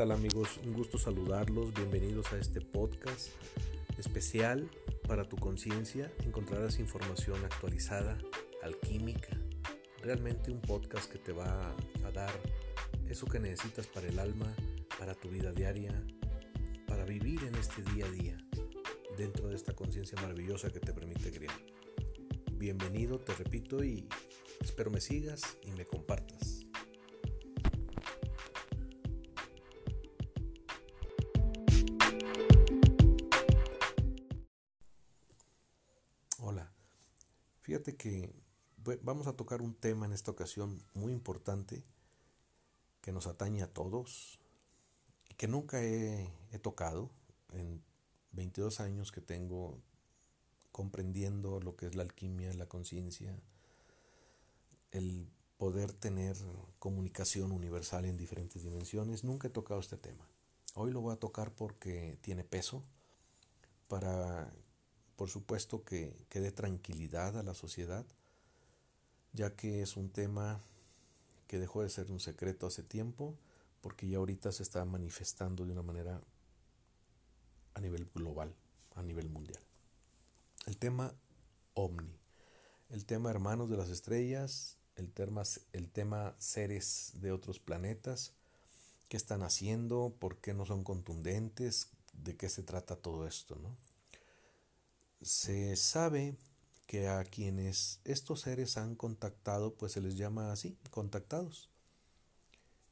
tal amigos? Un gusto saludarlos. Bienvenidos a este podcast especial para tu conciencia. Encontrarás información actualizada, alquímica. Realmente un podcast que te va a dar eso que necesitas para el alma, para tu vida diaria, para vivir en este día a día, dentro de esta conciencia maravillosa que te permite crear. Bienvenido, te repito, y espero me sigas y me compartas. Que vamos a tocar un tema en esta ocasión muy importante que nos atañe a todos y que nunca he, tocado en 22 años que tengo comprendiendo lo que es la alquimia, la conciencia, el poder tener comunicación universal en diferentes dimensiones. Nunca he tocado este tema. Hoy lo voy a tocar porque tiene peso para por supuesto que, que dé tranquilidad a la sociedad, ya que es un tema que dejó de ser un secreto hace tiempo, porque ya ahorita se está manifestando de una manera a nivel global, a nivel mundial. El tema ovni, el tema hermanos de las estrellas, el tema, el tema seres de otros planetas, qué están haciendo, por qué no son contundentes, de qué se trata todo esto, ¿no? Se sabe que a quienes estos seres han contactado, pues se les llama así, contactados,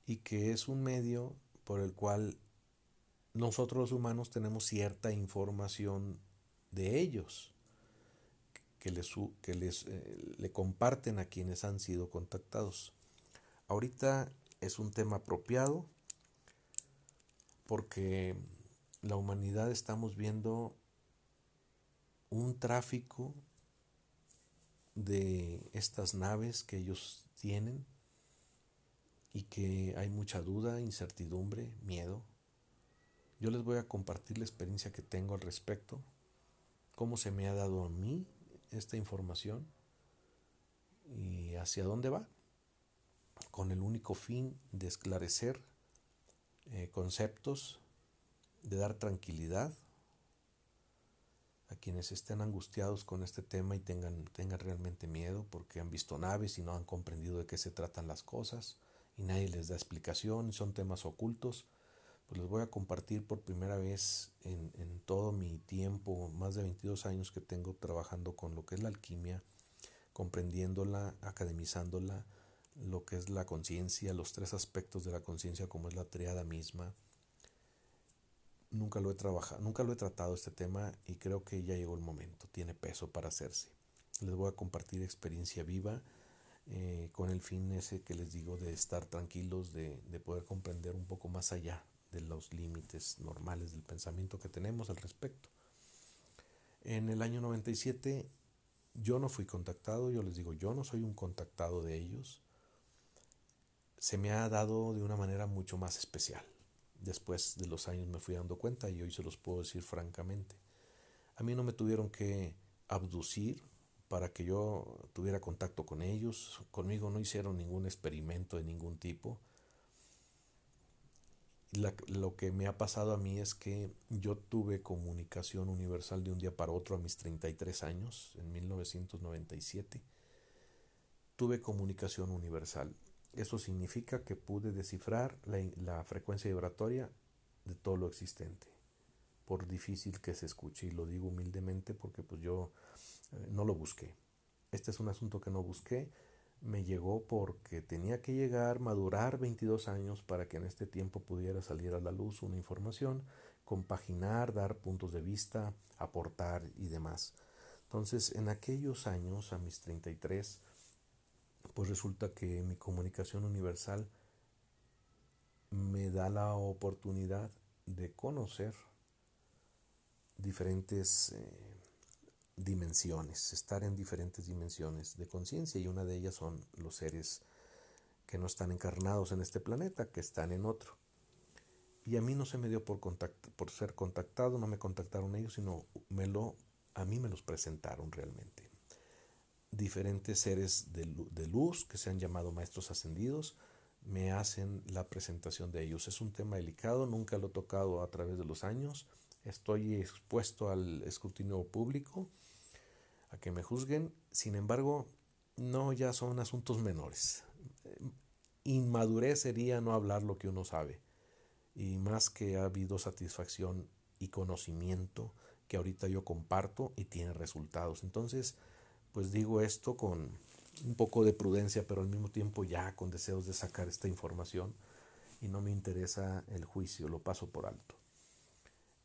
y que es un medio por el cual nosotros los humanos tenemos cierta información de ellos, que les, que les eh, le comparten a quienes han sido contactados. Ahorita es un tema apropiado porque la humanidad estamos viendo un tráfico de estas naves que ellos tienen y que hay mucha duda, incertidumbre, miedo. Yo les voy a compartir la experiencia que tengo al respecto, cómo se me ha dado a mí esta información y hacia dónde va, con el único fin de esclarecer eh, conceptos, de dar tranquilidad a quienes estén angustiados con este tema y tengan, tengan realmente miedo porque han visto naves y no han comprendido de qué se tratan las cosas y nadie les da explicación son temas ocultos, pues les voy a compartir por primera vez en, en todo mi tiempo, más de 22 años que tengo trabajando con lo que es la alquimia, comprendiéndola, academizándola, lo que es la conciencia, los tres aspectos de la conciencia como es la triada misma, nunca lo he trabajado, nunca lo he tratado este tema y creo que ya llegó el momento, tiene peso para hacerse. Les voy a compartir experiencia viva eh, con el fin ese que les digo de estar tranquilos, de, de poder comprender un poco más allá de los límites normales del pensamiento que tenemos al respecto. En el año 97 yo no fui contactado, yo les digo, yo no soy un contactado de ellos. Se me ha dado de una manera mucho más especial después de los años me fui dando cuenta y hoy se los puedo decir francamente. A mí no me tuvieron que abducir para que yo tuviera contacto con ellos. Conmigo no hicieron ningún experimento de ningún tipo. lo que me ha pasado a mí es que yo tuve comunicación universal de un día para otro a mis 33 años, en 1997. Tuve comunicación universal. Eso significa que pude descifrar la, frecuencia vibratoria de todo lo existente, por difícil que se escuche, y lo digo humildemente porque pues yo eh, no lo busqué. Este es un asunto que no busqué, me llegó porque tenía que llegar, madurar 22 años para que en este tiempo pudiera salir a la luz una información, compaginar, dar puntos de vista, aportar y demás. Entonces, en aquellos años, a mis 33, pues resulta que mi comunicación universal me da la oportunidad de conocer diferentes eh, dimensiones, estar en diferentes dimensiones de conciencia y una de ellas son los seres que no están encarnados en este planeta, que están en otro. Y a mí no se me dio por, ser contactado, no me contactaron ellos, sino a mí me los presentaron realmente diferentes seres de, luz que se han llamado maestros ascendidos, me hacen la presentación de ellos. Es un tema delicado, nunca lo he tocado a través de los años. Estoy expuesto al escrutinio público, a que me juzguen. Sin embargo, no ya son asuntos menores. Inmadurez sería no hablar lo que uno sabe. Y más que ha habido satisfacción y conocimiento que ahorita yo comparto y tiene resultados. Entonces, pues digo esto con un poco de prudencia, pero al mismo tiempo ya con deseos de sacar esta información y no me interesa el juicio, lo paso por alto.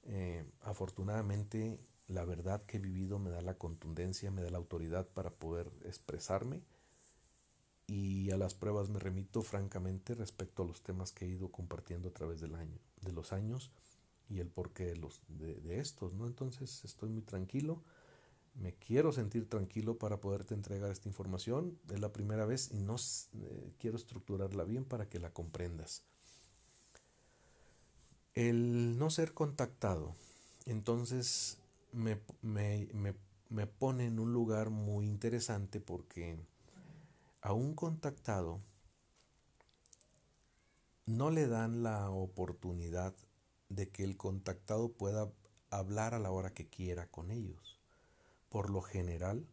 Eh, afortunadamente, la verdad que he vivido me da la contundencia, me da la autoridad para poder expresarme y a las pruebas me remito francamente respecto a los temas que he ido compartiendo a través del año, de los años y el porqué de, los, de, estos, ¿no? Entonces estoy muy tranquilo, me quiero sentir tranquilo para poderte entregar esta información, es la primera vez y no eh, quiero estructurarla bien para que la comprendas. El no ser contactado, entonces me, me, me, me pone en un lugar muy interesante porque a un contactado no le dan la oportunidad de que el contactado pueda hablar a la hora que quiera con ellos. Por lo general,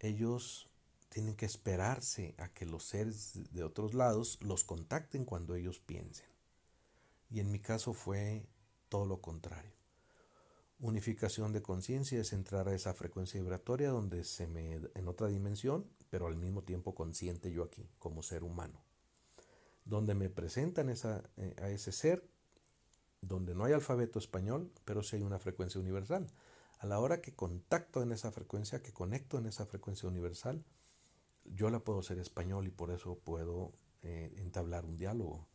ellos tienen que esperarse a que los seres de otros lados los contacten cuando ellos piensen. Y en mi caso fue todo lo contrario. Unificación de conciencia es entrar a esa frecuencia vibratoria donde se me en otra dimensión, pero al mismo tiempo consciente yo aquí, como ser humano. Donde me presentan esa, eh, a ese ser donde no hay alfabeto español, pero sí hay una frecuencia universal. A la hora que contacto en esa frecuencia, que conecto en esa frecuencia universal, yo la puedo ser español y por eso puedo eh, entablar un diálogo.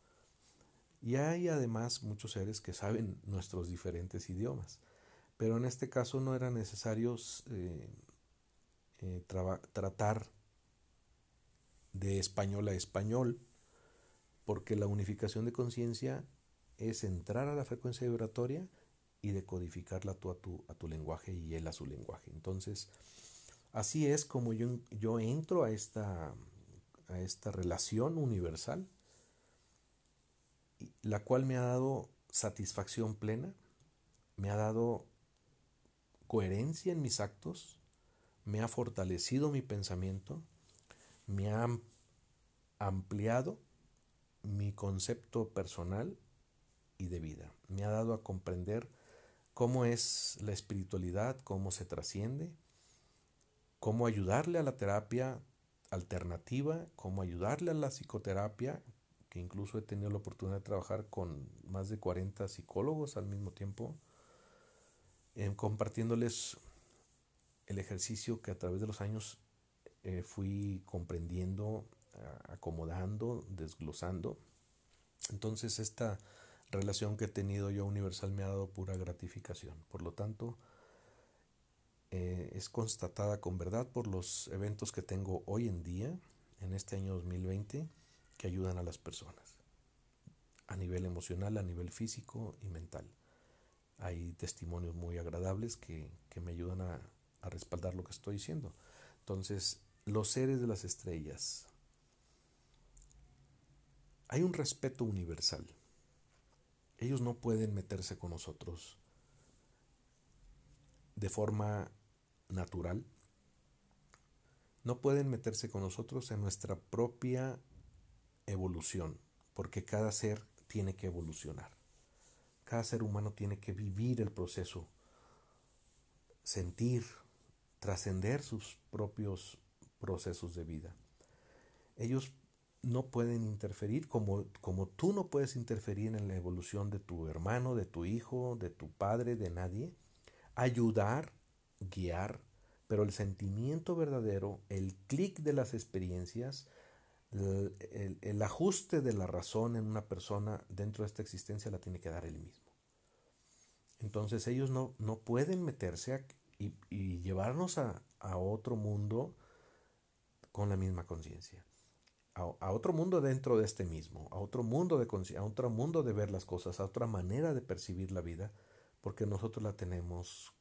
Y hay además muchos seres que saben nuestros diferentes idiomas, pero en este caso no era necesario eh, eh, tratar de español a español, porque la unificación de conciencia es entrar a la frecuencia vibratoria y decodificarla tú a tu, a tu lenguaje y él a su lenguaje. Entonces, así es como yo, yo entro a esta, a esta relación universal, la cual me ha dado satisfacción plena, me ha dado coherencia en mis actos, me ha fortalecido mi pensamiento, me ha ampliado mi concepto personal y de vida. Me ha dado a comprender cómo es la espiritualidad, cómo se trasciende, cómo ayudarle a la terapia alternativa, cómo ayudarle a la psicoterapia, que incluso he tenido la oportunidad de trabajar con más de 40 psicólogos al mismo tiempo, compartiéndoles el ejercicio que a través de los años eh, fui comprendiendo, acomodando, desglosando. Entonces esta relación que he tenido yo universal me ha dado pura gratificación. Por lo tanto, eh, es constatada con verdad por los eventos que tengo hoy en día, en este año 2020, que ayudan a las personas, a nivel emocional, a nivel físico y mental. Hay testimonios muy agradables que, me ayudan a, a respaldar lo que estoy diciendo. Entonces, los seres de las estrellas. Hay un respeto universal ellos no pueden meterse con nosotros de forma natural. No pueden meterse con nosotros en nuestra propia evolución, porque cada ser tiene que evolucionar. Cada ser humano tiene que vivir el proceso, sentir, trascender sus propios procesos de vida. Ellos no pueden interferir, como, como tú no puedes interferir en la evolución de tu hermano, de tu hijo, de tu padre, de nadie. Ayudar, guiar, pero el sentimiento verdadero, el clic de las experiencias, el, ajuste de la razón en una persona dentro de esta existencia la tiene que dar él mismo. Entonces ellos no, no pueden meterse y, llevarnos a, a otro mundo con la misma conciencia a, otro mundo dentro de este mismo, a otro mundo de a otro mundo de ver las cosas, a otra manera de percibir la vida, porque nosotros la tenemos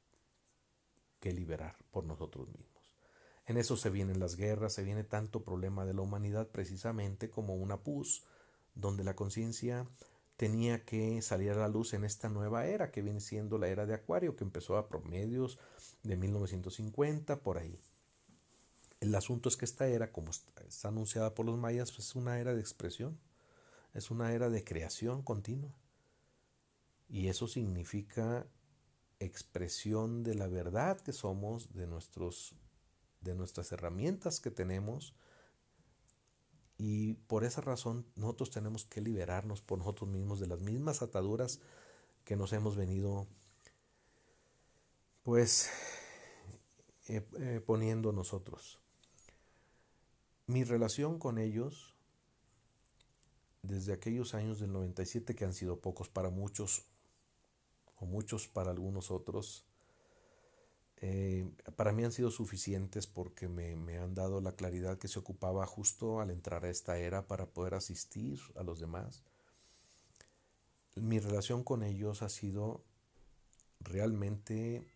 que liberar por nosotros mismos. En eso se vienen las guerras, se viene tanto problema de la humanidad precisamente como una pus, donde la conciencia tenía que salir a la luz en esta nueva era que viene siendo la era de Acuario, que empezó a promedios de 1950, por ahí. El asunto es que esta era, como está anunciada por los mayas, pues es una era de expresión, es una era de creación continua. Y eso significa expresión de la verdad que somos, de, nuestros, de nuestras herramientas que tenemos. Y por esa razón nosotros tenemos que liberarnos por nosotros mismos de las mismas ataduras que nos hemos venido pues eh, eh, poniendo nosotros. Mi relación con ellos, desde aquellos años del 97 que han sido pocos para muchos, o muchos para algunos otros, eh, para mí han sido suficientes porque me, me, han dado la claridad que se ocupaba justo al entrar a esta era para poder asistir a los demás. Mi relación con ellos ha sido realmente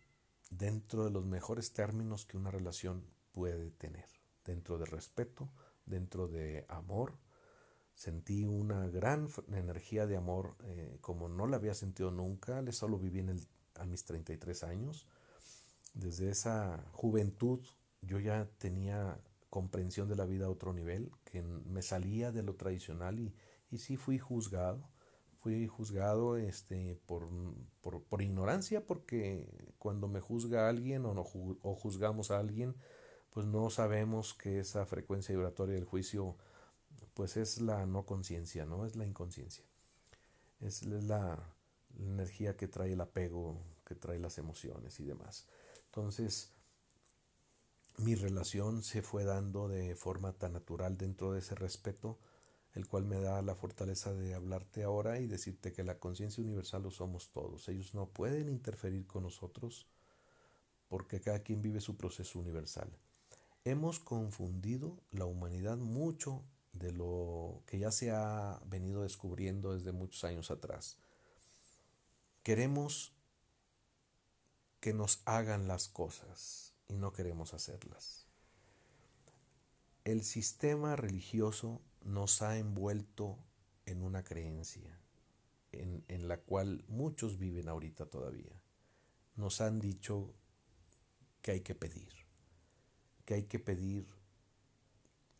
dentro de los mejores términos que una relación puede tener, dentro de respeto, dentro de amor. Sentí una gran energía de amor eh, como no la había sentido nunca, le solo viví en el, a mis 33 años. Desde esa juventud yo ya tenía comprensión de la vida a otro nivel, que me salía de lo tradicional y, y sí fui juzgado fui juzgado este, por, por, por, ignorancia, porque cuando me juzga alguien o, no, o juzgamos a alguien, pues no sabemos que esa frecuencia vibratoria del juicio pues es la no conciencia, ¿no? Es la inconsciencia. Es la, energía que trae el apego, que trae las emociones y demás. Entonces, mi relación se fue dando de forma tan natural dentro de ese respeto el cual me da la fortaleza de hablarte ahora y decirte que la conciencia universal lo somos todos. Ellos no pueden interferir con nosotros porque cada quien vive su proceso universal. Hemos confundido la humanidad mucho de lo que ya se ha venido descubriendo desde muchos años atrás. Queremos que nos hagan las cosas y no queremos hacerlas. El sistema religioso nos ha envuelto en una creencia en, la cual muchos viven ahorita todavía. Nos han dicho que hay que pedir, que hay que pedir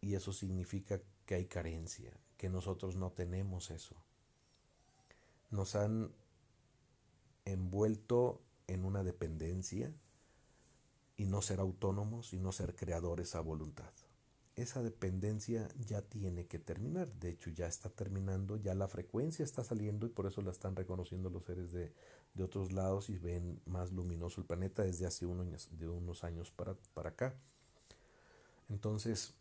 y eso significa que hay carencia, que nosotros no tenemos eso. Nos han envuelto en una dependencia y no ser autónomos y no ser creadores a voluntad esa dependencia ya tiene que terminar. De hecho, ya está terminando, ya la frecuencia está saliendo y por eso la están reconociendo los seres de, de otros lados y ven más luminoso el planeta desde hace unos, de unos años para, para acá. Entonces,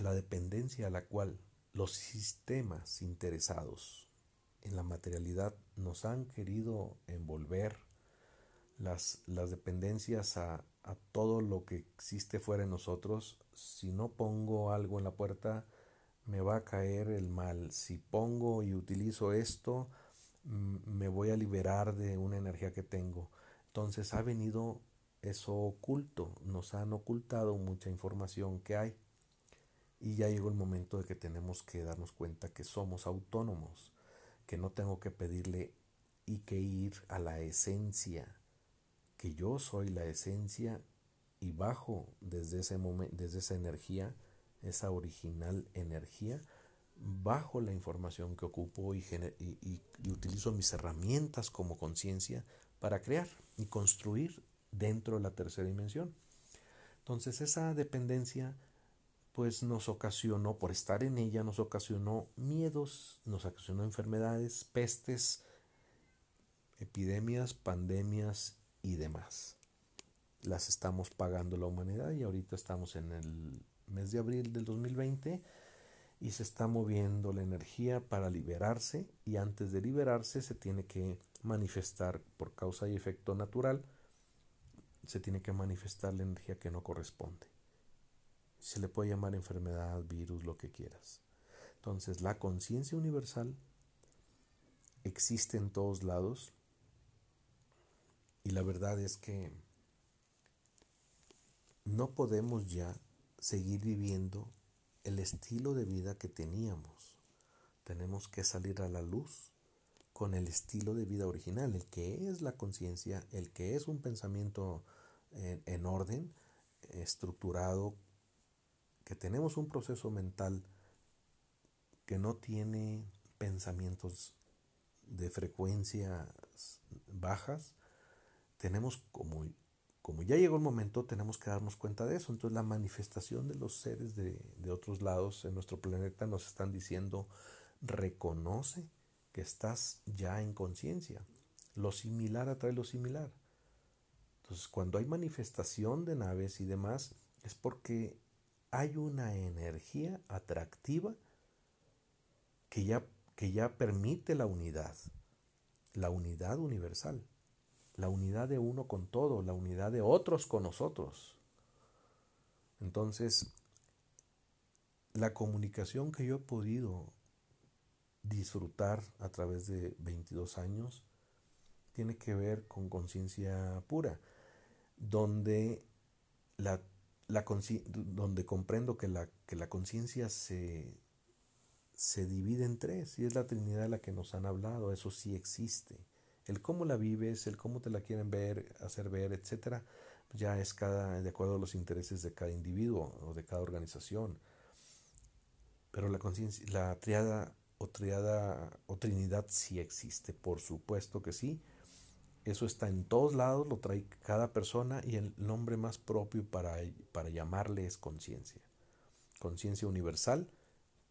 la dependencia a la cual los sistemas interesados en la materialidad nos han querido envolver, las, las dependencias a, a todo lo que existe fuera de nosotros, si no pongo algo en la puerta, me va a caer el mal. Si pongo y utilizo esto, me voy a liberar de una energía que tengo. Entonces ha venido eso oculto, nos han ocultado mucha información que hay. Y ya llegó el momento de que tenemos que darnos cuenta que somos autónomos, que no tengo que pedirle y que ir a la esencia que yo soy la esencia y bajo desde ese desde esa energía, esa original energía, bajo la información que ocupo y, y utilizo mis herramientas como conciencia para crear y construir dentro de la tercera dimensión. Entonces esa dependencia pues nos ocasionó, por estar en ella, nos ocasionó miedos, nos ocasionó enfermedades, pestes, epidemias, pandemias y demás. Las estamos pagando la humanidad y ahorita estamos en el mes de abril del 2020 y se está moviendo la energía para liberarse y antes de liberarse se tiene que manifestar por causa y efecto natural, se tiene que manifestar la energía que no corresponde. Se le puede llamar enfermedad, virus, lo que quieras. Entonces la conciencia universal existe en todos lados, y la verdad es que no podemos ya seguir viviendo el estilo de vida que teníamos. tenemos que salir a la luz con el estilo de vida original, el que es la conciencia, el que es un pensamiento en, en, orden, estructurado, que tenemos un proceso mental que no tiene pensamientos de frecuencias bajas, tenemos como, como ya llegó el momento, tenemos que darnos cuenta de eso. Entonces la manifestación de los seres de, de otros lados en nuestro planeta nos están diciendo, reconoce que estás ya en conciencia. Lo similar atrae lo similar. Entonces, cuando hay manifestación de naves y demás, es porque hay una energía atractiva que ya, que ya permite la unidad, la unidad universal, la unidad de uno con todo, la unidad de otros con nosotros. Entonces, la comunicación que yo he podido disfrutar a través de 22 años tiene que ver con conciencia pura, donde, la, la donde comprendo que la, que la conciencia se, se divide en tres y es la Trinidad la que nos han hablado, eso sí existe. El cómo la vives, el cómo te la quieren ver, hacer ver, etcétera, ya es cada de acuerdo a los intereses de cada individuo o de cada organización. Pero la conciencia, la triada o triada o trinidad sí existe, por supuesto que sí. Eso está en todos lados, lo trae cada persona y el nombre más propio para, para llamarle es conciencia. Conciencia universal,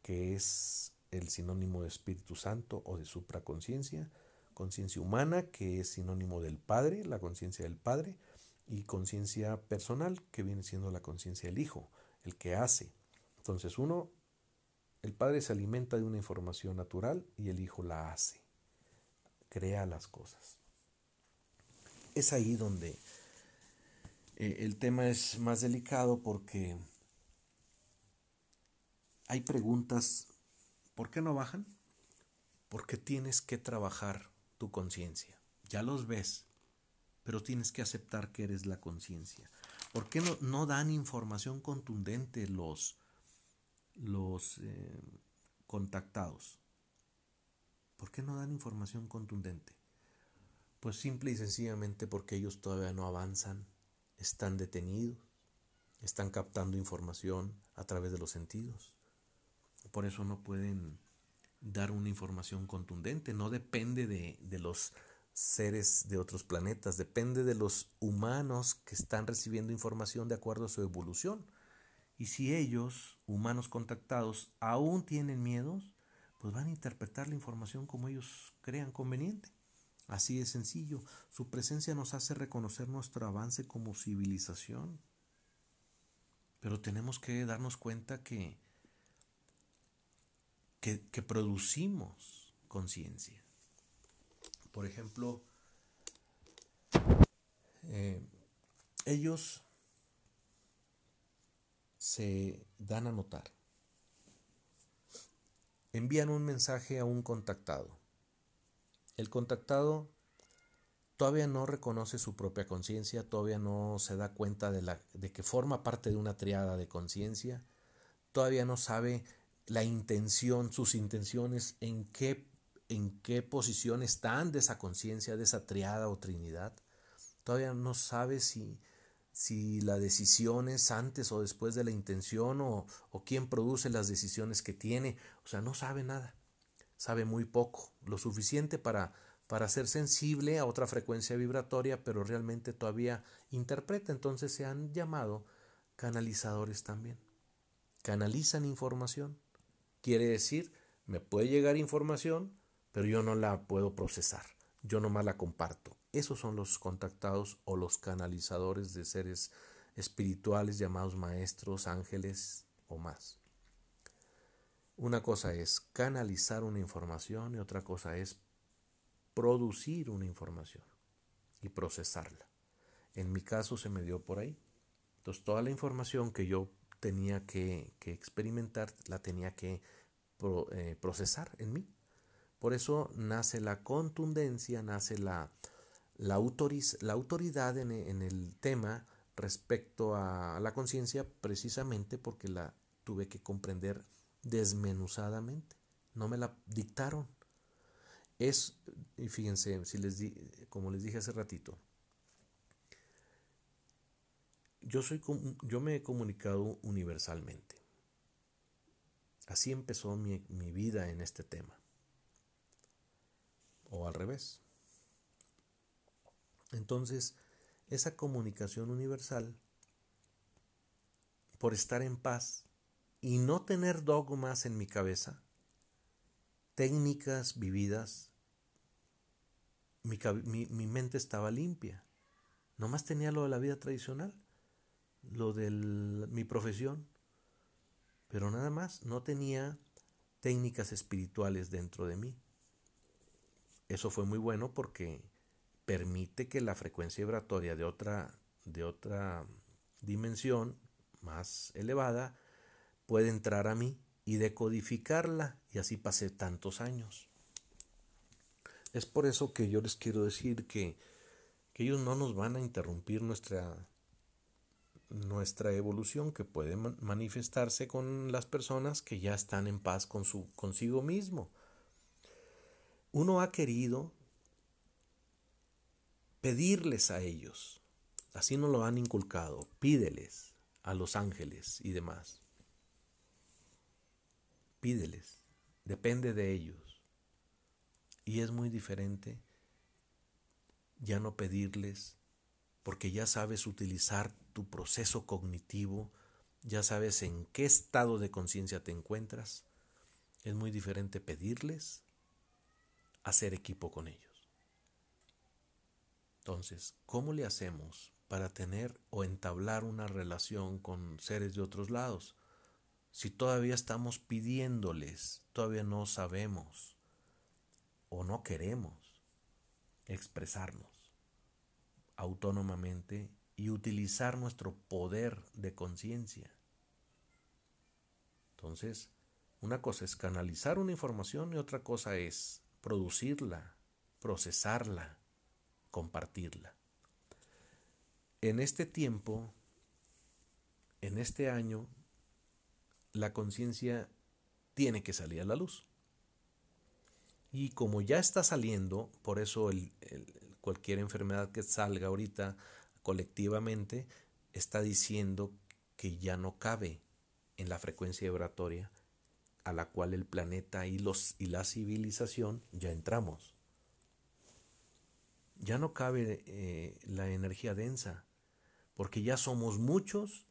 que es el sinónimo de Espíritu Santo o de supraconciencia, conciencia humana, que es sinónimo del Padre, la conciencia del Padre, y conciencia personal, que viene siendo la conciencia del Hijo, el que hace. Entonces uno, el Padre se alimenta de una información natural y el Hijo la hace, crea las cosas. Es ahí donde eh, el tema es más delicado porque hay preguntas, ¿por qué no bajan? Porque tienes que trabajar tu conciencia. Ya los ves, pero tienes que aceptar que eres la conciencia. ¿Por qué no, no, dan información contundente los, los eh, contactados? ¿Por qué no dan información contundente? Pues simple y sencillamente porque ellos todavía no avanzan, están detenidos, están captando información a través de los sentidos. Por eso no pueden dar una información contundente. No depende de, de los seres de otros planetas, depende de los humanos que están recibiendo información de acuerdo a su evolución. Y si ellos, humanos contactados, aún tienen miedos, pues van a interpretar la información como ellos crean conveniente. Así de sencillo, su presencia nos hace reconocer nuestro avance como civilización. Pero tenemos que darnos cuenta que que, producimos conciencia. Por ejemplo, eh, ellos se dan a notar. Envían un mensaje a un contactado. El contactado todavía no reconoce su propia conciencia, todavía no se da cuenta de, la, de que forma parte de una triada de conciencia, todavía no sabe la intención, sus intenciones, en qué, en qué posición están de esa conciencia, de esa triada o trinidad. Todavía no sabe si, si la decisión es antes o después de la intención o, o quién produce las decisiones que tiene. O sea, no sabe nada. Sabe muy poco, lo suficiente para, para ser sensible a otra frecuencia vibratoria, pero realmente todavía interpreta. Entonces se han llamado canalizadores también. Canalizan información. Quiere decir, me puede llegar información, pero yo no la puedo procesar. Yo nomás la comparto. Esos son los contactados o los canalizadores de seres espirituales llamados maestros, ángeles o más. Una cosa es canalizar una información y otra cosa es producir una información y procesarla. En mi caso se me dio por ahí. Entonces toda la información que yo tenía que, experimentar, la tenía que eh, procesar en mí. Por eso nace la contundencia, nace la, la, la autoridad en, en, el tema respecto a la conciencia, precisamente porque la tuve que comprender desmenuzadamente. no me la dictaron. Es, y fíjense, si les di, como les dije hace ratito, yo, soy, yo me he comunicado universalmente. Así empezó mi, mi vida en este tema. O al revés. Entonces, esa comunicación universal, por estar en paz y no tener dogmas en mi cabeza, técnicas vividas, mi, mi, mente estaba limpia. Nomás tenía lo de la vida tradicional, lo de mi profesión, pero nada más, no tenía técnicas espirituales dentro de mí. Eso fue muy bueno porque permite que la frecuencia vibratoria de otra, de otra dimensión más elevada pueda entrar a mí y decodificarla y así pasé tantos años. Es por eso que yo les quiero decir que, que ellos no nos van a interrumpir nuestra, nuestra evolución que puede manifestarse con las personas que ya están en paz con su, consigo mismo. Uno ha querido pedirles a ellos, así nos lo han inculcado, pídeles a los ángeles y demás. Pídeles, depende de ellos. Y es muy diferente ya no pedirles porque ya sabes utilizar tu proceso cognitivo, ya sabes en qué estado de conciencia te encuentras. Es muy diferente pedirles hacer equipo con ellos. Entonces, ¿cómo le hacemos para tener o entablar una relación con seres de otros lados? Si todavía estamos pidiéndoles, todavía no sabemos o no queremos expresarnos autónomamente y utilizar nuestro poder de conciencia. Entonces, una cosa es canalizar una información y otra cosa es producirla, procesarla, compartirla. En este tiempo, en este año, la conciencia tiene que salir a la luz. Y como ya está saliendo, por eso cualquier enfermedad que salga ahorita colectivamente está diciendo que ya no cabe en la frecuencia vibratoria a la cual el planeta y, los, y la civilización ya entramos ya no cabe eh, la energía densa, porque ya somos muchos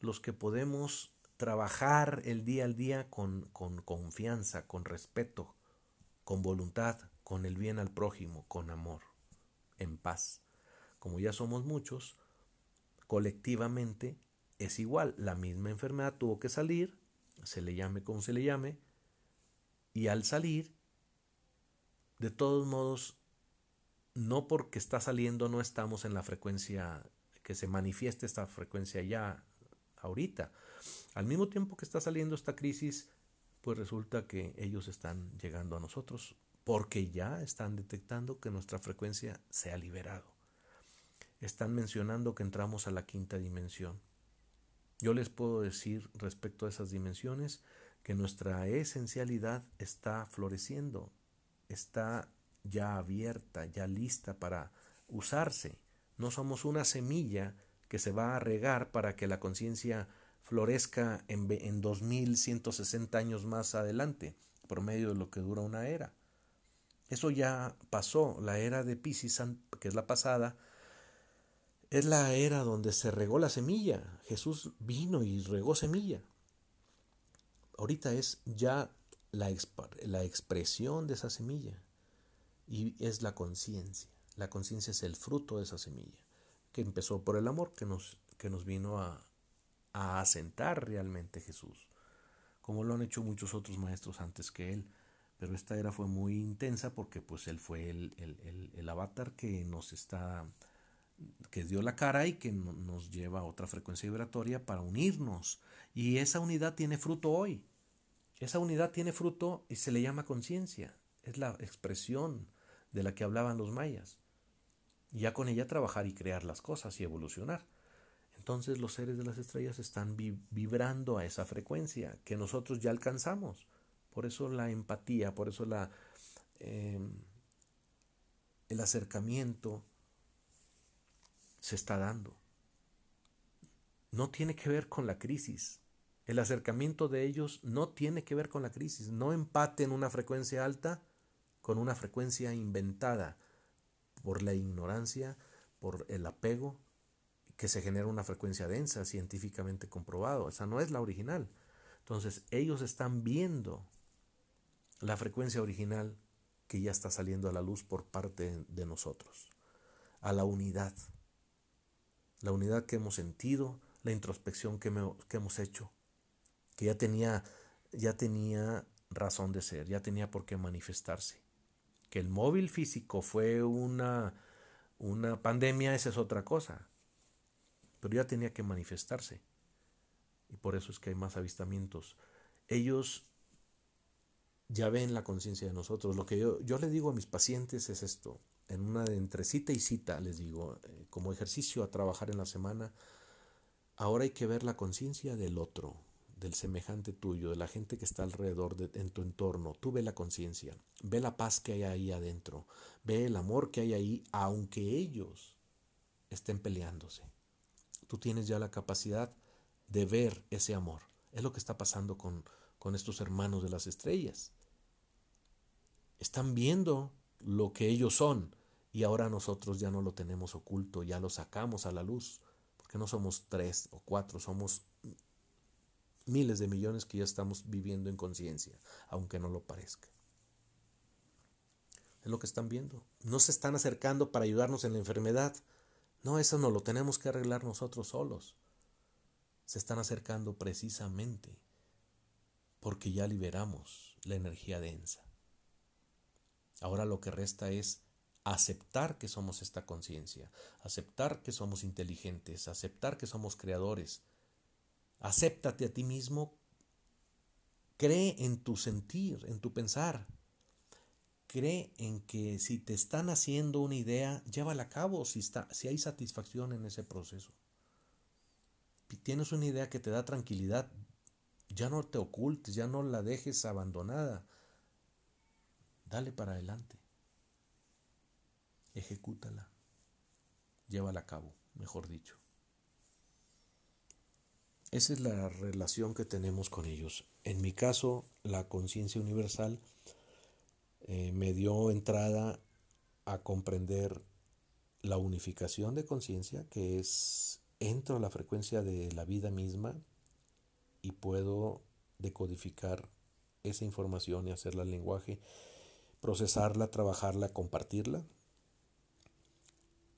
los que podemos trabajar el día al día con, con confianza, con respeto, con voluntad, con el bien al prójimo, con amor, en paz. Como ya somos muchos, colectivamente es igual, la misma enfermedad tuvo que salir, se le llame como se le llame, y al salir, de todos modos no porque está saliendo no estamos en la frecuencia que se manifieste esta frecuencia ya ahorita. Al mismo tiempo que está saliendo esta crisis, pues resulta que ellos están llegando a nosotros porque ya están detectando que nuestra frecuencia se ha liberado. Están mencionando que entramos a la quinta dimensión. Yo les puedo decir respecto a esas dimensiones que nuestra esencialidad está floreciendo, está ya abierta, ya lista para usarse. No somos una semilla que se va a regar para que la conciencia florezca en, en 2160 años más adelante, por medio de lo que dura una era. Eso ya pasó, la era de Pisces, que es la pasada, es la era donde se regó la semilla. Jesús vino y regó semilla. Ahorita es ya la, la expresión de esa semilla y es la conciencia. La conciencia es el fruto de esa semilla, que empezó por el amor que nos, que nos vino a, a asentar realmente Jesús, como lo han hecho muchos otros maestros antes que él. Pero esta era fue muy intensa porque pues él fue el, el, el, avatar que nos está que dio la cara y que nos lleva a otra frecuencia vibratoria para unirnos. Y esa unidad tiene fruto hoy. Esa unidad tiene fruto y se le llama conciencia. Es la expresión de la que hablaban los mayas. Y ya con ella trabajar y crear las cosas y evolucionar. Entonces los seres de las estrellas están vibrando a esa frecuencia que nosotros ya alcanzamos. Por eso la empatía, por eso la, em, el acercamiento se está dando. No tiene que ver con la crisis. El acercamiento de ellos no tiene que ver con la crisis. No empaten una frecuencia alta con una frecuencia inventada por la ignorancia, por el apego, que se genera una frecuencia densa, científicamente comprobado. Esa no es la original. Entonces ellos están viendo la frecuencia original que ya está saliendo a la luz por parte de nosotros, a la unidad, la unidad que hemos sentido, la introspección que, hemos hecho, que ya tenía, ya tenía razón de ser, ya tenía por qué manifestarse. Que el móvil físico fue una, una pandemia, esa es otra cosa pero ya tenía que manifestarse. Y por eso es que hay más avistamientos. Ellos ya ven la conciencia de nosotros. Lo que yo, yo le digo a mis pacientes es esto. En una de entre cita y cita les digo, eh, como ejercicio a trabajar en la semana, ahora hay que ver la conciencia del otro, del semejante tuyo, de la gente que está alrededor de, en tu entorno. Tú ve la conciencia, ve la paz que hay ahí adentro, ve el amor que hay ahí, aunque ellos estén peleándose tú tienes ya la capacidad de ver ese amor. Es lo que está pasando con, con estos hermanos de las estrellas. Están viendo lo que ellos son y ahora nosotros ya no lo tenemos oculto, ya lo sacamos a la luz, porque no somos tres o cuatro, somos miles de millones que ya estamos viviendo en conciencia, aunque no lo parezca. Es lo que están viendo. No se están acercando para ayudarnos en la enfermedad, no, eso no lo tenemos que arreglar nosotros solos. Se están acercando precisamente porque ya liberamos la energía densa. Ahora lo que resta es aceptar que somos esta conciencia, aceptar que somos inteligentes, aceptar que somos creadores. Acéptate a ti mismo, cree en tu sentir, en tu pensar, cree en que si te están haciendo una idea, llévala a cabo si, está, si hay satisfacción en ese proceso. Si tienes una idea que te da tranquilidad, ya no te ocultes, ya no la dejes abandonada. Dale para adelante. Ejecútala. Llévala a cabo, mejor dicho. Esa es la relación que tenemos con ellos. En mi caso, la conciencia universal eh, me dio entrada a comprender la unificación de conciencia, que es entro a la frecuencia de la vida misma y puedo decodificar esa información y hacerla al lenguaje, procesarla, trabajarla, compartirla.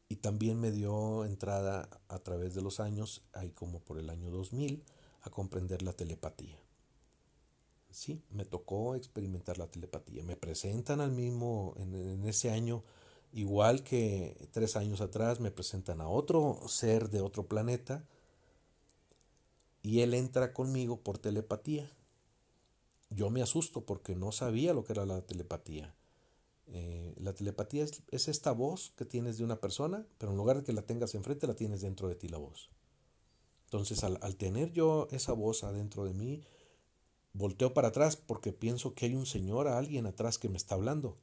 Y también me dio entrada a través de los años, ahí como por el año 2000, a comprender la telepatía sí, me tocó experimentar la telepatía. Me presentan al mismo, en, ese año, igual que tres años atrás, me presentan a otro ser de otro planeta y él entra conmigo por telepatía. Yo me asusto porque no sabía lo que era la telepatía. Eh, la telepatía es, esta voz que tienes de una persona, pero en lugar de que la tengas enfrente, la tienes dentro de ti la voz. Entonces, al tener yo esa voz adentro de mí, Volteo para atrás porque pienso que hay un señor, alguien atrás que me está hablando.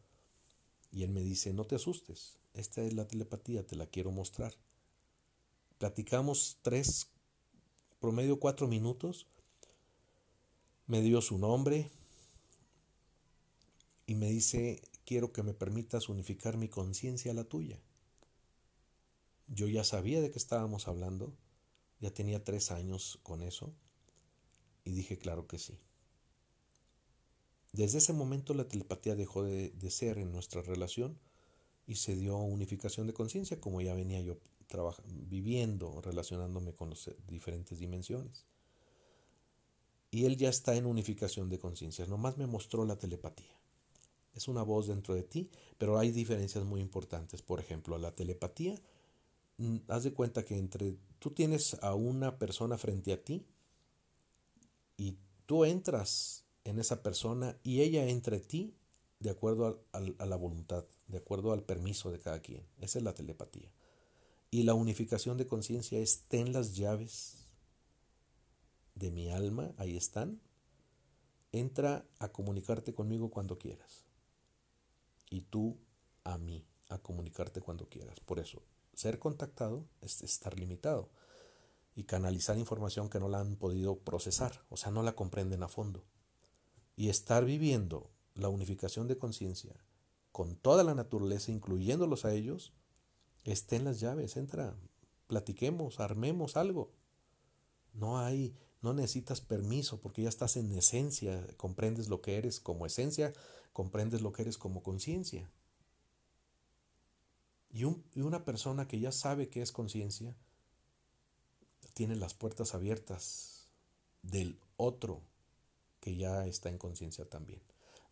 Y él me dice, no te asustes, esta es la telepatía, te la quiero mostrar. Platicamos tres, promedio cuatro minutos. Me dio su nombre y me dice, quiero que me permitas unificar mi conciencia a la tuya. Yo ya sabía de qué estábamos hablando, ya tenía tres años con eso, y dije, claro que sí. Desde ese momento la telepatía dejó de, ser en nuestra relación y se dio unificación de conciencia como ya venía yo viviendo, relacionándome con las diferentes dimensiones. Y él ya está en unificación de conciencia, nomás me mostró la telepatía. Es una voz dentro de ti, pero hay diferencias muy importantes. Por ejemplo, la telepatía, mm, haz de cuenta que entre tú tienes a una persona frente a ti y tú entras en esa persona y ella entre ti de acuerdo a, la voluntad, de acuerdo al permiso de cada quien. Esa es la telepatía. Y la unificación de conciencia es ten las llaves de mi alma, ahí están, entra a comunicarte conmigo cuando quieras. Y tú a mí, a comunicarte cuando quieras. Por eso, ser contactado es estar limitado y canalizar información que no la han podido procesar, o sea, no la comprenden a fondo. Y estar viviendo la unificación de conciencia con toda la naturaleza, incluyéndolos a ellos, estén las llaves, entra, platiquemos, armemos algo. No hay, no necesitas permiso porque ya estás en esencia, comprendes lo que eres como esencia, comprendes lo que eres como conciencia. Y, una persona que ya sabe que es conciencia, tiene las puertas abiertas del otro que ya está en conciencia también.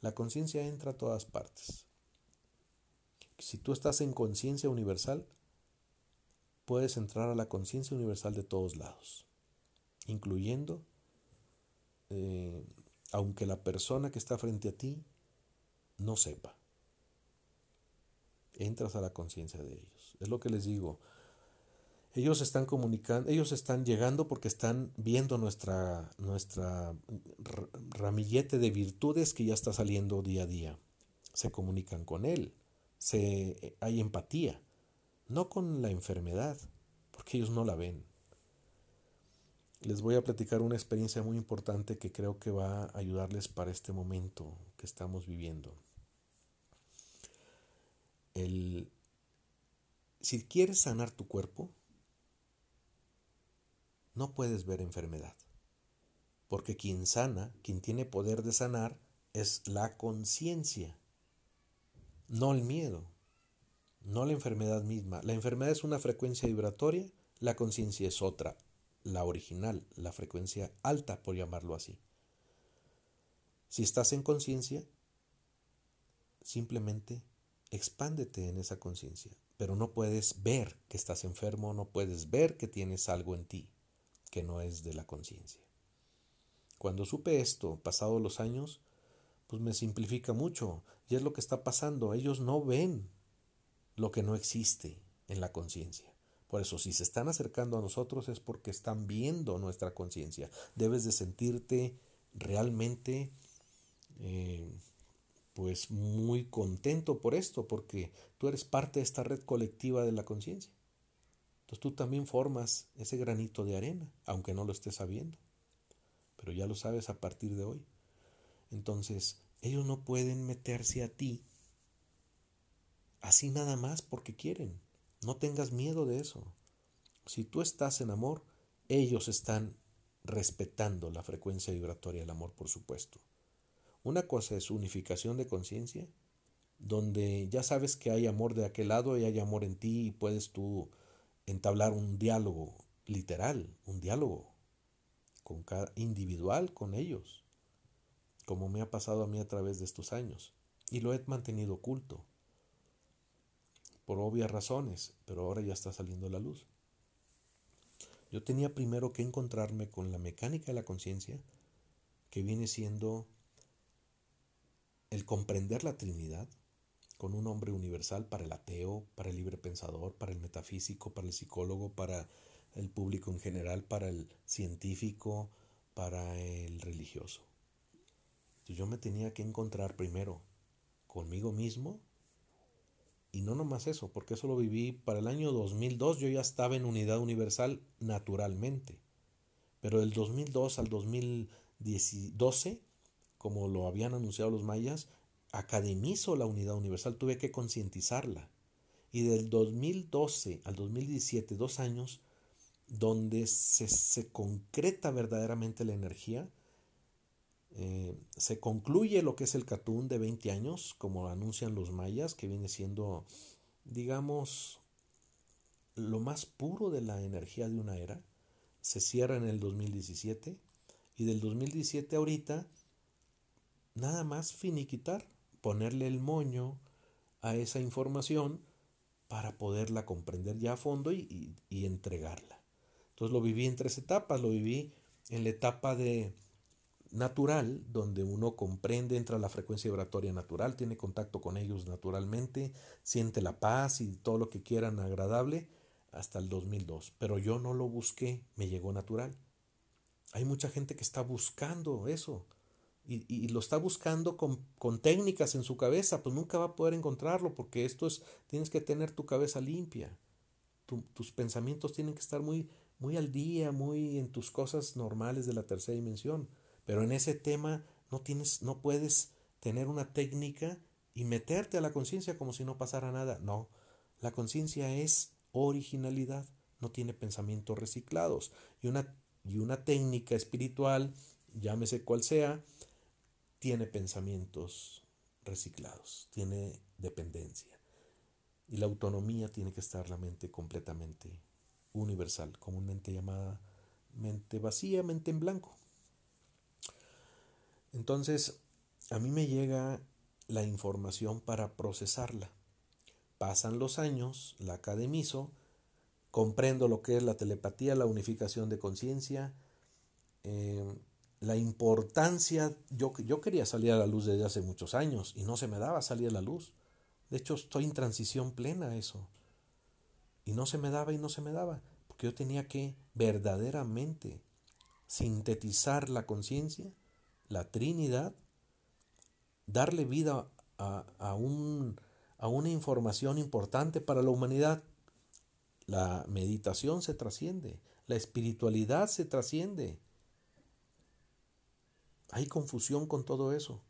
La conciencia entra a todas partes. Si tú estás en conciencia universal, puedes entrar a la conciencia universal de todos lados, incluyendo, eh, aunque la persona que está frente a ti no sepa. Entras a la conciencia de ellos. Es lo que les digo. Ellos están comunicando, ellos están llegando porque están viendo nuestra, nuestra ramillete de virtudes que ya está saliendo día a día. Se comunican con él, se, hay empatía, no con la enfermedad, porque ellos no la ven. Les voy a platicar una experiencia muy importante que creo que va a ayudarles para este momento que estamos viviendo. El, si quieres sanar tu cuerpo, no puedes ver enfermedad. Porque quien sana, quien tiene poder de sanar, es la conciencia, no el miedo, no la enfermedad misma. La enfermedad es una frecuencia vibratoria, la conciencia es otra, la original, la frecuencia alta, por llamarlo así. Si estás en conciencia, simplemente expándete en esa conciencia, pero no puedes ver que estás enfermo, no puedes ver que tienes algo en ti que no es de la conciencia. Cuando supe esto, pasados los años, pues me simplifica mucho. Y es lo que está pasando. Ellos no ven lo que no existe en la conciencia. Por eso, si se están acercando a nosotros es porque están viendo nuestra conciencia. Debes de sentirte realmente, eh, pues, muy contento por esto, porque tú eres parte de esta red colectiva de la conciencia. Entonces tú también formas ese granito de arena, aunque no lo estés sabiendo. Pero ya lo sabes a partir de hoy. Entonces, ellos no pueden meterse a ti así nada más porque quieren. No tengas miedo de eso. Si tú estás en amor, ellos están respetando la frecuencia vibratoria del amor, por supuesto. Una cosa es unificación de conciencia, donde ya sabes que hay amor de aquel lado y hay amor en ti y puedes tú entablar un diálogo literal, un diálogo con cada individual con ellos, como me ha pasado a mí a través de estos años, y lo he mantenido oculto por obvias razones, pero ahora ya está saliendo la luz. Yo tenía primero que encontrarme con la mecánica de la conciencia, que viene siendo el comprender la Trinidad, con un hombre universal para el ateo, para el libre pensador, para el metafísico, para el psicólogo, para el público en general, para el científico, para el religioso. yo me tenía que encontrar primero conmigo mismo y no nomás eso, porque eso lo viví para el año 2002, yo ya estaba en unidad universal naturalmente. Pero del 2002 al 2012, como lo habían anunciado los mayas, academizo la unidad universal, tuve que concientizarla. Y del 2012 al 2017, dos años, donde se, concreta verdaderamente la energía, eh, se concluye lo que es el Catún de 20 años, como anuncian los mayas, que viene siendo, digamos, lo más puro de la energía de una era. Se cierra en el 2017 y del 2017 ahorita, nada más finiquitar ponerle el moño a esa información para poderla comprender ya a fondo y, entregarla. Entonces lo viví en tres etapas, lo viví en la etapa de natural, donde uno comprende, entra a la frecuencia vibratoria natural, tiene contacto con ellos naturalmente, siente la paz y todo lo que quieran agradable, hasta el 2002. Pero yo no lo busqué, me llegó natural. Hay mucha gente que está buscando eso y, lo está buscando con, con, técnicas en su cabeza, pues nunca va a poder encontrarlo porque esto es, tienes que tener tu cabeza limpia. tus pensamientos tienen que estar muy, muy al día, muy en tus cosas normales de la tercera dimensión. Pero en ese tema no tienes, no puedes tener una técnica y meterte a la conciencia como si no pasara nada. No, la conciencia es originalidad, no tiene pensamientos reciclados. Y una, y una técnica espiritual, llámese cual sea, tiene pensamientos reciclados, tiene dependencia. Y la autonomía tiene que estar la mente completamente universal, comúnmente llamada mente vacía, mente en blanco. Entonces, a mí me llega la información para procesarla. Pasan los años, la academizo, comprendo lo que es la telepatía, la unificación de conciencia, eh, la importancia, yo, yo quería salir a la luz desde hace muchos años y no se me daba salir a la luz. De hecho, estoy en transición plena eso. Y no se me daba y no se me daba, porque yo tenía que verdaderamente sintetizar la conciencia, la Trinidad, darle vida a, a, un, a una información importante para la humanidad. La meditación se trasciende, la espiritualidad se trasciende hay confusión con todo eso.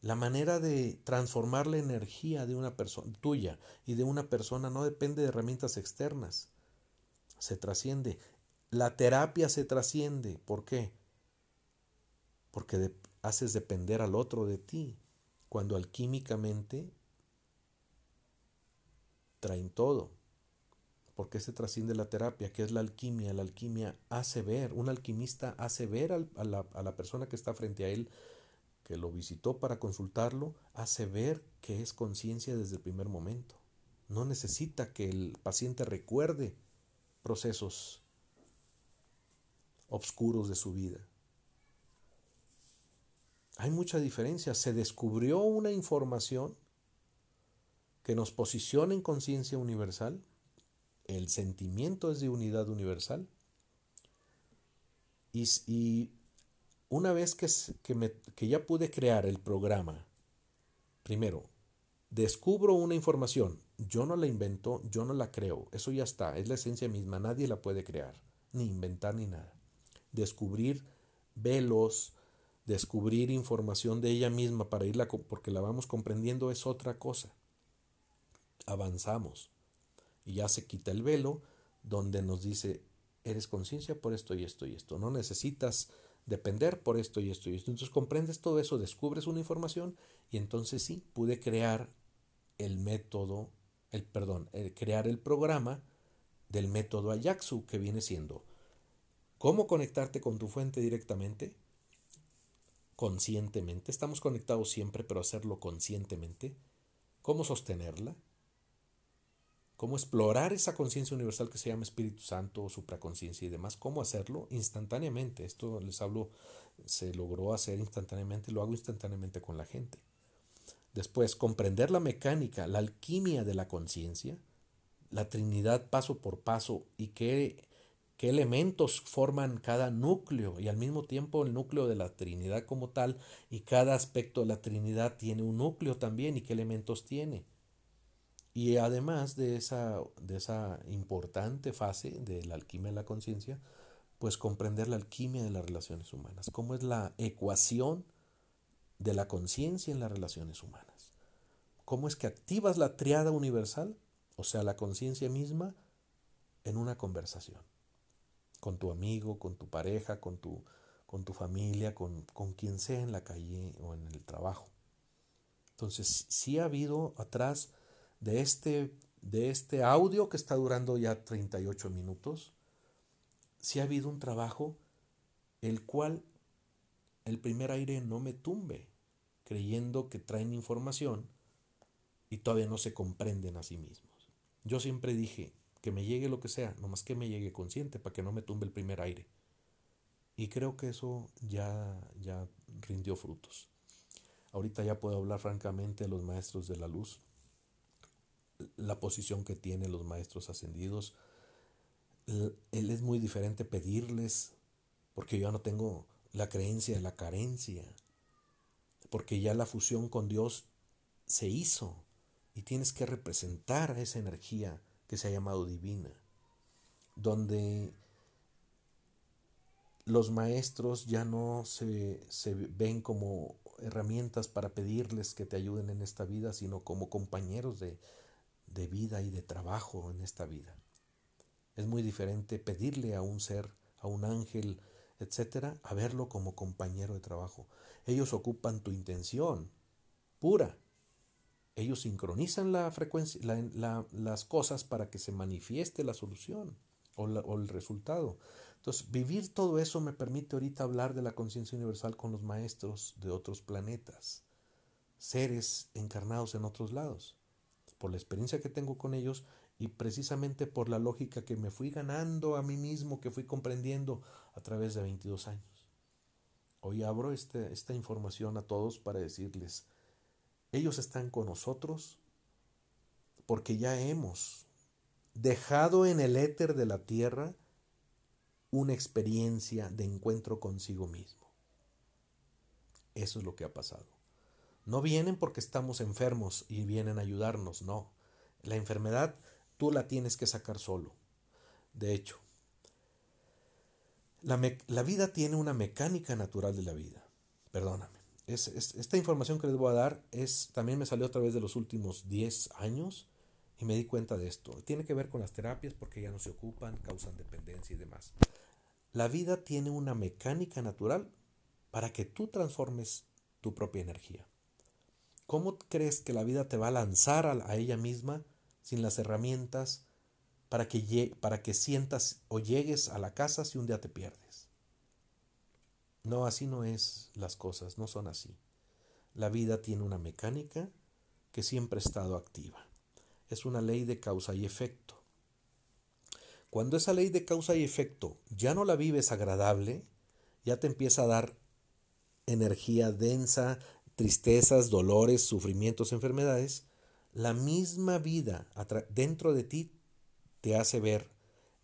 La manera de transformar la energía de una persona tuya y de una persona no depende de herramientas externas. Se trasciende. La terapia se trasciende. ¿Por qué? Porque haces depender al otro de ti, cuando alquímicamente traen todo porque se trasciende la terapia, que es la alquimia. La alquimia hace ver, un alquimista hace ver a, la, a la persona que está frente a él, que lo visitó para consultarlo, hace ver que es conciencia desde el primer momento. No necesita que el paciente recuerde procesos obscuros de su vida. Hay mucha diferencia. Se descubrió una información que nos posiciona en conciencia universal el sentimiento es de unidad universal. Y, una vez que, que ya pude crear el programa, primero, descubro una información, yo no la invento, yo no la creo, eso ya está, es la esencia misma, nadie la puede crear, ni inventar ni nada. Descubrir velos, descubrir información de ella misma para irla, porque la vamos comprendiendo es otra cosa. Avanzamos y ya se quita el velo donde nos dice, eres conciencia por esto y esto y esto. No necesitas depender por esto y esto y esto. Entonces comprendes todo eso, descubres una información y entonces sí, pude crear el método, el perdón, el crear el programa del método Ajaxu que viene siendo cómo conectarte con tu fuente directamente, conscientemente. Estamos conectados siempre, pero hacerlo conscientemente. Cómo sostenerla, cómo explorar esa conciencia universal que se llama Espíritu Santo, supraconciencia y demás, cómo hacerlo instantáneamente. Esto les hablo, se logró hacer instantáneamente, lo hago instantáneamente con la gente. Después, comprender la mecánica, la alquimia de la conciencia, la Trinidad paso por paso y qué, qué elementos forman cada núcleo y al mismo tiempo el núcleo de la Trinidad como tal y cada aspecto de la Trinidad tiene un núcleo también y qué elementos tiene. Y además de esa, de esa importante fase de la alquimia de la conciencia, pues comprender la alquimia de las relaciones humanas, cómo es la ecuación de la conciencia en las relaciones humanas. ¿Cómo es que activas la triada universal, o sea, la conciencia misma, en una conversación? Con tu amigo, con tu pareja, con tu, con tu familia, con, con quien sea en la calle o en el trabajo. Entonces, sí ha habido atrás de este, de este audio que está durando ya 38 minutos, si ha habido un trabajo el cual el primer aire no me tumbe, creyendo que traen información y todavía no se comprenden a sí mismos. Yo siempre dije que me llegue lo que sea, nomás que me llegue consciente para que no me tumbe el primer aire. Y creo que eso ya, ya rindió frutos. Ahorita ya puedo hablar francamente de los maestros de la luz, la posición que tienen los maestros ascendidos. Él es muy diferente pedirles, porque yo no tengo la creencia de la carencia. porque ya la fusión con Dios se hizo y tienes que representar esa energía que se ha llamado divina, donde los maestros ya no se, se, ven como herramientas para pedirles que te ayuden en esta vida, sino como compañeros de, de vida y de trabajo en esta vida. Es muy diferente pedirle a un ser, a un ángel, etcétera, a verlo como compañero de trabajo. Ellos ocupan tu intención pura. Ellos sincronizan la frecuencia, las cosas para que se manifieste la solución o, el resultado. Entonces, vivir todo eso me permite ahorita hablar de la conciencia universal con los maestros de otros planetas, seres encarnados en otros lados. Por la experiencia que tengo con ellos y precisamente por la lógica que me fui ganando a mí mismo, que fui comprendiendo a través de 22 años. Hoy abro este, esta información a todos para decirles, ellos están con nosotros porque ya hemos dejado en el éter de la tierra una experiencia de encuentro consigo mismo. Eso es lo que ha pasado. No vienen porque estamos enfermos y vienen a ayudarnos, no. La enfermedad tú la tienes que sacar solo. De hecho, la, vida tiene una mecánica natural de la vida. Perdóname. Esta información que les voy a dar es, también me salió a través de los últimos 10 años y me di cuenta de esto. Tiene que ver con las terapias porque ya no se ocupan, causan dependencia y demás. La vida tiene una mecánica natural para que tú transformes tu propia energía. ¿Cómo crees que la vida te va a lanzar a, ella misma sin las herramientas para que, para que sientas o llegues a la casa si un día te pierdes? No, así no es las cosas, no son así. La vida tiene una mecánica que siempre ha estado activa. Es una ley de causa y efecto. Cuando esa ley de causa y efecto ya no la vives agradable, ya te empieza a dar energía densa, tristezas, dolores, sufrimientos, enfermedades, la misma vida dentro de ti te hace ver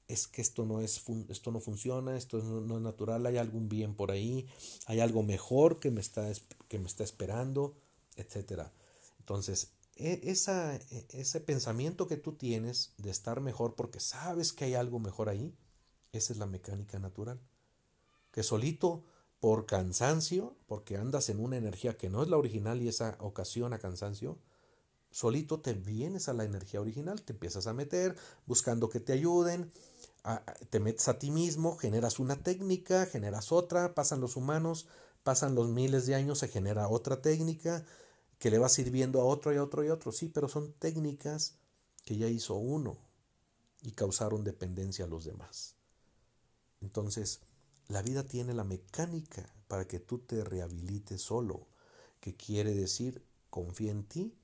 es que esto no es esto no funciona, esto no, es natural, hay algún bien por ahí, hay algo mejor que me está que me está esperando, etcétera. Entonces, e, esa, e, ese pensamiento que tú tienes de estar mejor porque sabes que hay algo mejor ahí, esa es la mecánica natural. Que solito, por cansancio, porque andas en una energía que no es la original y esa ocasiona cansancio, solito te vienes a la energía original, te empiezas a meter buscando que te ayuden, te metes a ti mismo, generas una técnica, generas otra, pasan los humanos, pasan los miles de años, se genera otra técnica, que le va sirviendo a otro y a otro y a otro. Sí, pero son técnicas que ya hizo uno y causaron dependencia a los demás. Entonces, la vida tiene la mecánica para que tú te rehabilites solo, que quiere decir, confía en ti,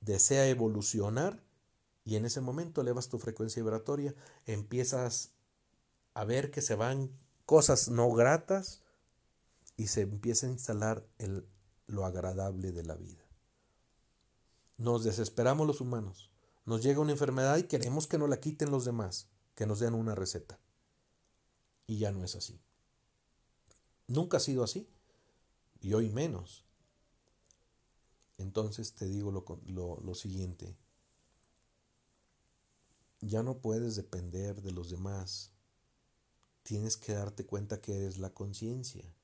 desea evolucionar y en ese momento elevas tu frecuencia vibratoria, empiezas a ver que se van cosas no gratas y se empieza a instalar el, lo agradable de la vida. Nos desesperamos los humanos. Nos llega una enfermedad y queremos que nos la quiten los demás, que nos den una receta. Y ya no es así. Nunca ha sido así. Y hoy menos. Entonces te digo lo, lo, lo siguiente. Ya no puedes depender de los demás. Tienes que darte cuenta que eres la conciencia.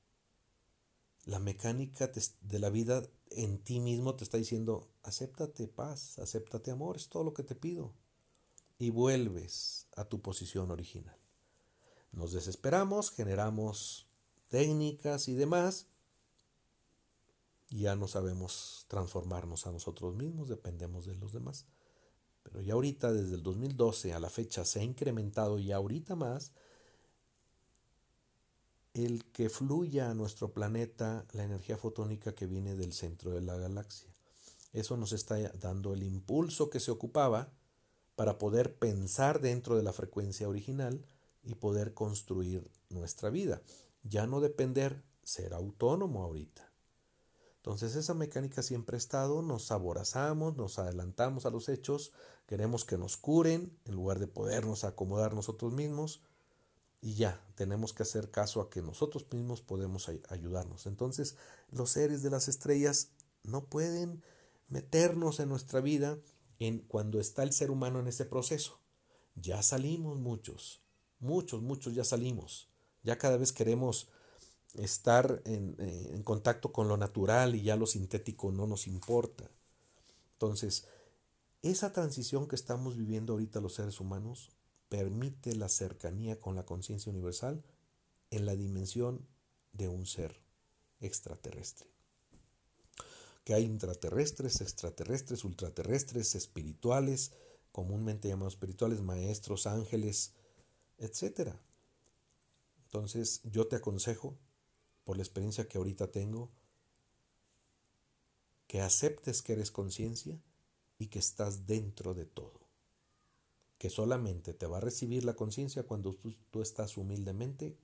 La mecánica de la vida en ti mismo te está diciendo, acéptate paz, acéptate amor, es todo lo que te pido. Y vuelves a tu posición original. Nos desesperamos, generamos técnicas y demás, ya no sabemos transformarnos a nosotros mismos, dependemos de los demás. Pero ya ahorita, desde el 2012 a la fecha, se ha incrementado y ahorita más el que fluya a nuestro planeta la energía fotónica que viene del centro de la galaxia. Eso nos está dando el impulso que se ocupaba para poder pensar dentro de la frecuencia original y poder construir nuestra vida. Ya no depender, ser autónomo ahorita. Entonces esa mecánica siempre ha estado, nos aborazamos, nos adelantamos a los hechos, queremos que nos curen en lugar de podernos acomodar nosotros mismos y ya, tenemos que hacer caso a que nosotros mismos podemos ayudarnos. Entonces, los seres de las estrellas no pueden meternos en nuestra vida en cuando está el ser humano en ese proceso. Ya salimos muchos, muchos, muchos ya salimos. Ya cada vez queremos estar en, eh, en contacto con lo natural y ya lo sintético no nos importa. Entonces, esa transición que estamos viviendo ahorita los seres humanos permite la cercanía con la conciencia universal en la dimensión de un ser extraterrestre. Que hay intraterrestres, extraterrestres, ultraterrestres, espirituales, comúnmente llamados espirituales, maestros, ángeles, etc. Entonces yo te aconsejo, por la experiencia que ahorita tengo, que aceptes que eres conciencia y que estás dentro de todo que solamente te va a recibir la conciencia cuando tú, estás humildemente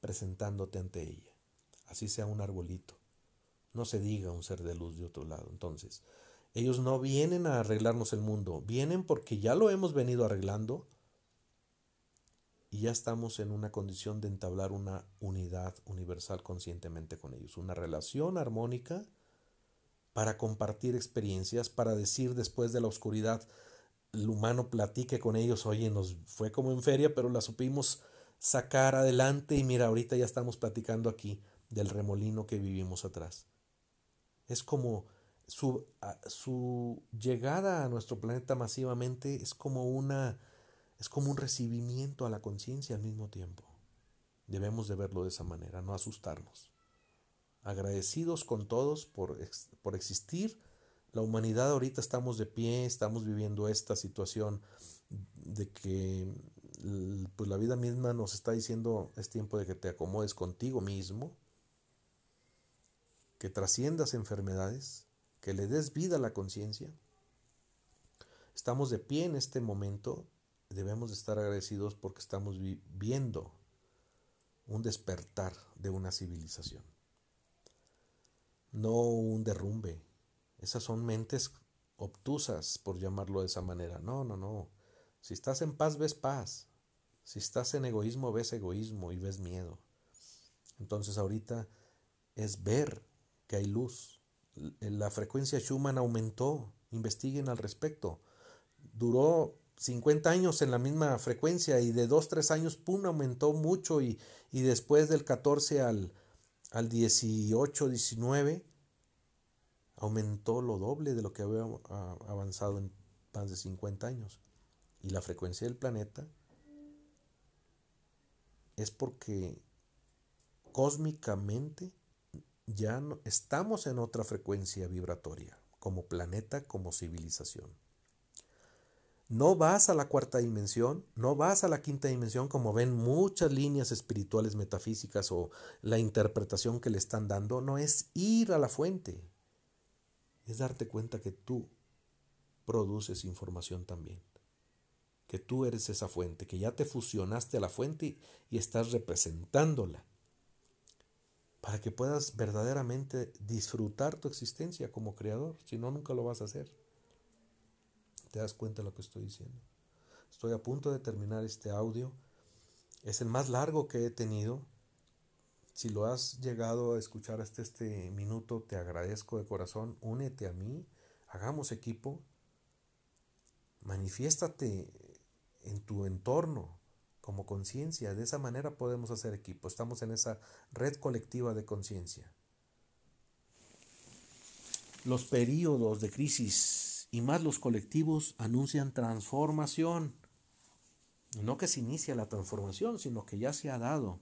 presentándote ante ella. Así sea un arbolito. No se diga un ser de luz de otro lado. Entonces, ellos no vienen a arreglarnos el mundo, vienen porque ya lo hemos venido arreglando y ya estamos en una condición de entablar una unidad universal conscientemente con ellos, una relación armónica para compartir experiencias, para decir después de la oscuridad, el humano platique con ellos, oye, nos fue como en feria, pero la supimos sacar adelante y mira, ahorita ya estamos platicando aquí del remolino que vivimos atrás. Es como su, su llegada a nuestro planeta masivamente es como una es como un recibimiento a la conciencia al mismo tiempo. Debemos de verlo de esa manera, no asustarnos. Agradecidos con todos por, por existir la humanidad ahorita estamos de pie, estamos viviendo esta situación de que pues la vida misma nos está diciendo es tiempo de que te acomodes contigo mismo, que trasciendas enfermedades, que le des vida a la conciencia. Estamos de pie en este momento, debemos de estar agradecidos porque estamos viendo un despertar de una civilización, no un derrumbe, esas son mentes obtusas, por llamarlo de esa manera. No, no, no. Si estás en paz, ves paz. Si estás en egoísmo, ves egoísmo y ves miedo. Entonces ahorita es ver que hay luz. La frecuencia Schumann aumentó. Investiguen al respecto. Duró 50 años en la misma frecuencia y de 2, 3 años, pum, aumentó mucho y, y después del 14 al, al 18, 19, aumentó lo doble de lo que había avanzado en más de 50 años. Y la frecuencia del planeta es porque cósmicamente ya estamos en otra frecuencia vibratoria, como planeta, como civilización. No vas a la cuarta dimensión, no vas a la quinta dimensión como ven muchas líneas espirituales metafísicas o la interpretación que le están dando, no es ir a la fuente, es darte cuenta que tú produces información también, que tú eres esa fuente, que ya te fusionaste a la fuente y estás representándola, para que puedas verdaderamente disfrutar tu existencia como creador, si no, nunca lo vas a hacer. ¿Te das cuenta de lo que estoy diciendo? Estoy a punto de terminar este audio. Es el más largo que he tenido si lo has llegado a escuchar hasta este minuto, te agradezco de corazón. Únete a mí, hagamos equipo, manifiéstate en tu entorno como conciencia. De esa manera podemos hacer equipo. Estamos en esa red colectiva de conciencia. Los periodos de crisis y más los colectivos anuncian transformación. No que se inicia la transformación, sino que ya se ha dado.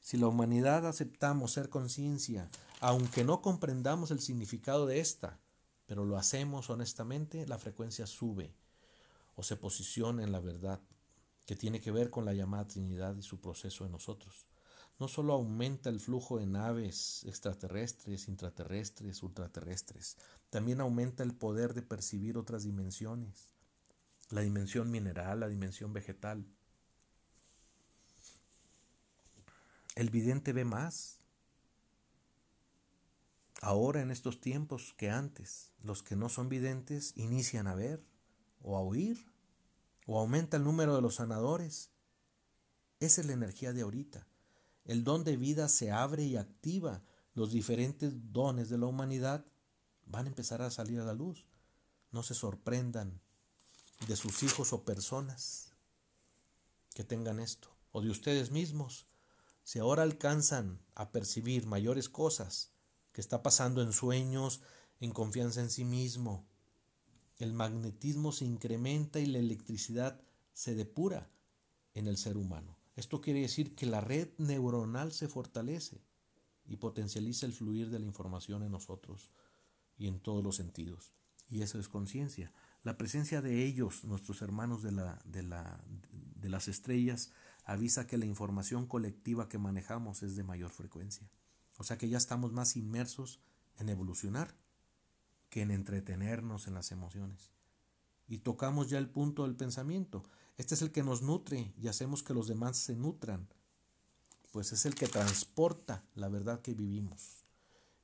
Si la humanidad aceptamos ser conciencia, aunque no comprendamos el significado de esta, pero lo hacemos honestamente, la frecuencia sube o se posiciona en la verdad, que tiene que ver con la llamada Trinidad y su proceso en nosotros. No solo aumenta el flujo de naves extraterrestres, intraterrestres, ultraterrestres, también aumenta el poder de percibir otras dimensiones, la dimensión mineral, la dimensión vegetal, El vidente ve más. Ahora en estos tiempos que antes, los que no son videntes inician a ver o a oír, o aumenta el número de los sanadores, Esa es la energía de ahorita. El don de vida se abre y activa. Los diferentes dones de la humanidad van a empezar a salir a la luz. No se sorprendan de sus hijos o personas que tengan esto, o de ustedes mismos. Si ahora alcanzan a percibir mayores cosas que está pasando en sueños, en confianza en sí mismo, el magnetismo se incrementa y la electricidad se depura en el ser humano. Esto quiere decir que la red neuronal se fortalece y potencializa el fluir de la información en nosotros y en todos los sentidos. Y eso es conciencia. La presencia de ellos, nuestros hermanos de, la, de, la, de las estrellas, avisa que la información colectiva que manejamos es de mayor frecuencia. O sea que ya estamos más inmersos en evolucionar que en entretenernos en las emociones. Y tocamos ya el punto del pensamiento. Este es el que nos nutre y hacemos que los demás se nutran, pues es el que transporta la verdad que vivimos.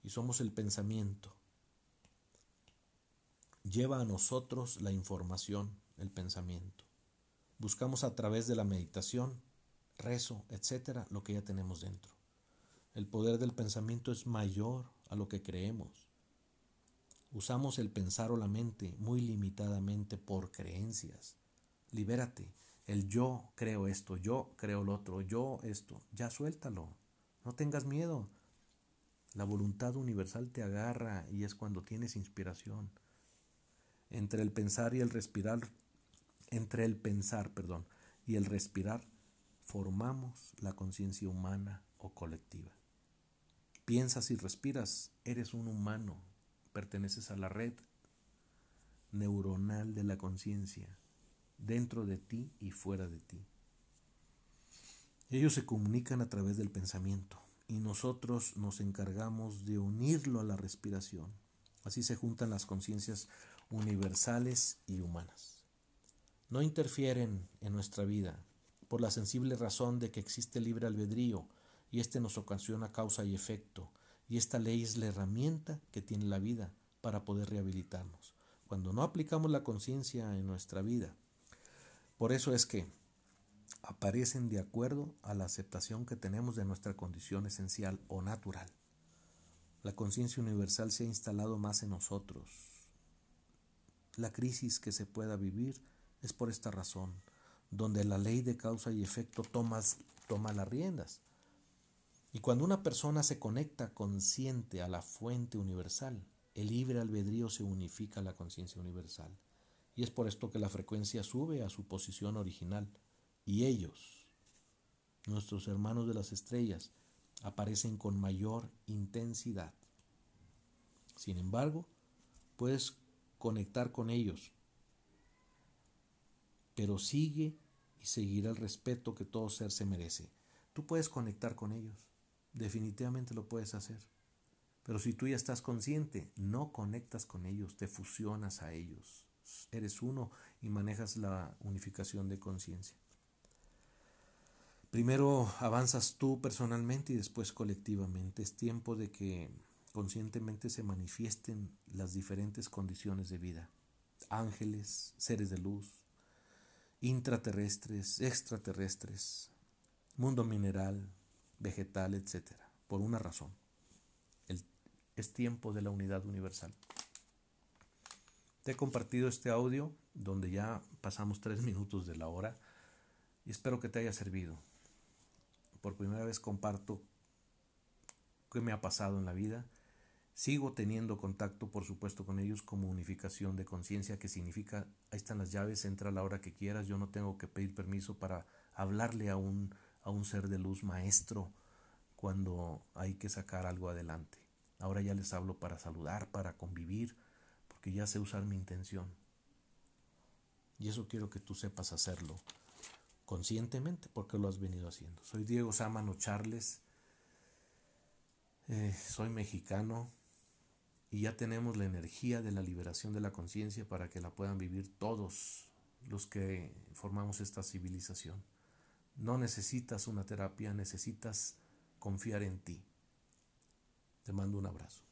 Y somos el pensamiento. Lleva a nosotros la información, el pensamiento. Buscamos a través de la meditación, rezo, etcétera, lo que ya tenemos dentro. El poder del pensamiento es mayor a lo que creemos. Usamos el pensar o la mente muy limitadamente por creencias. Libérate. El yo creo esto, yo creo lo otro, yo esto. Ya suéltalo. No tengas miedo. La voluntad universal te agarra y es cuando tienes inspiración. Entre el pensar y el respirar, entre el pensar, perdón, y el respirar, formamos la conciencia humana o colectiva. Piensas y respiras, eres un humano, perteneces a la red neuronal de la conciencia, dentro de ti y fuera de ti. Ellos se comunican a través del pensamiento y nosotros nos encargamos de unirlo a la respiración. Así se juntan las conciencias universales y humanas. No interfieren en nuestra vida por la sensible razón de que existe libre albedrío y éste nos ocasiona causa y efecto y esta ley es la herramienta que tiene la vida para poder rehabilitarnos. Cuando no aplicamos la conciencia en nuestra vida, por eso es que aparecen de acuerdo a la aceptación que tenemos de nuestra condición esencial o natural. La conciencia universal se ha instalado más en nosotros. La crisis que se pueda vivir es por esta razón, donde la ley de causa y efecto toma, las riendas. Y cuando una persona se conecta consciente a la fuente universal, el libre albedrío se unifica a la conciencia universal. Y es por esto que la frecuencia sube a su posición original. Y ellos, nuestros hermanos de las estrellas, aparecen con mayor intensidad. Sin embargo, puedes conectar con ellos, pero sigue y seguirá el respeto que todo ser se merece. Tú puedes conectar con ellos, definitivamente lo puedes hacer. Pero si tú ya estás consciente, no conectas con ellos, te fusionas a ellos. Eres uno y manejas la unificación de conciencia. Primero avanzas tú personalmente y después colectivamente. Es tiempo de que conscientemente se manifiesten las diferentes condiciones de vida. Ángeles, seres de luz, intraterrestres, extraterrestres, mundo mineral, vegetal, etc. Por una razón. Es tiempo de la unidad universal. Te he compartido este audio donde ya pasamos tres minutos de la hora y espero que te haya servido. Por primera vez comparto qué me ha pasado en la vida. Sigo teniendo contacto, por supuesto, con ellos como unificación de conciencia, que significa, ahí están las llaves, entra a la hora que quieras, yo no tengo que pedir permiso para hablarle a un a un ser de luz maestro cuando hay que sacar algo adelante. Ahora ya les hablo para saludar, para convivir, porque ya sé usar mi intención. Y eso quiero que tú sepas hacerlo conscientemente, porque lo has venido haciendo. Soy Diego Sámano Charles, eh, soy mexicano y ya tenemos la energía de la liberación de la conciencia para que la puedan vivir todos los que formamos esta civilización. No necesitas una terapia, necesitas confiar en ti. Te mando un abrazo.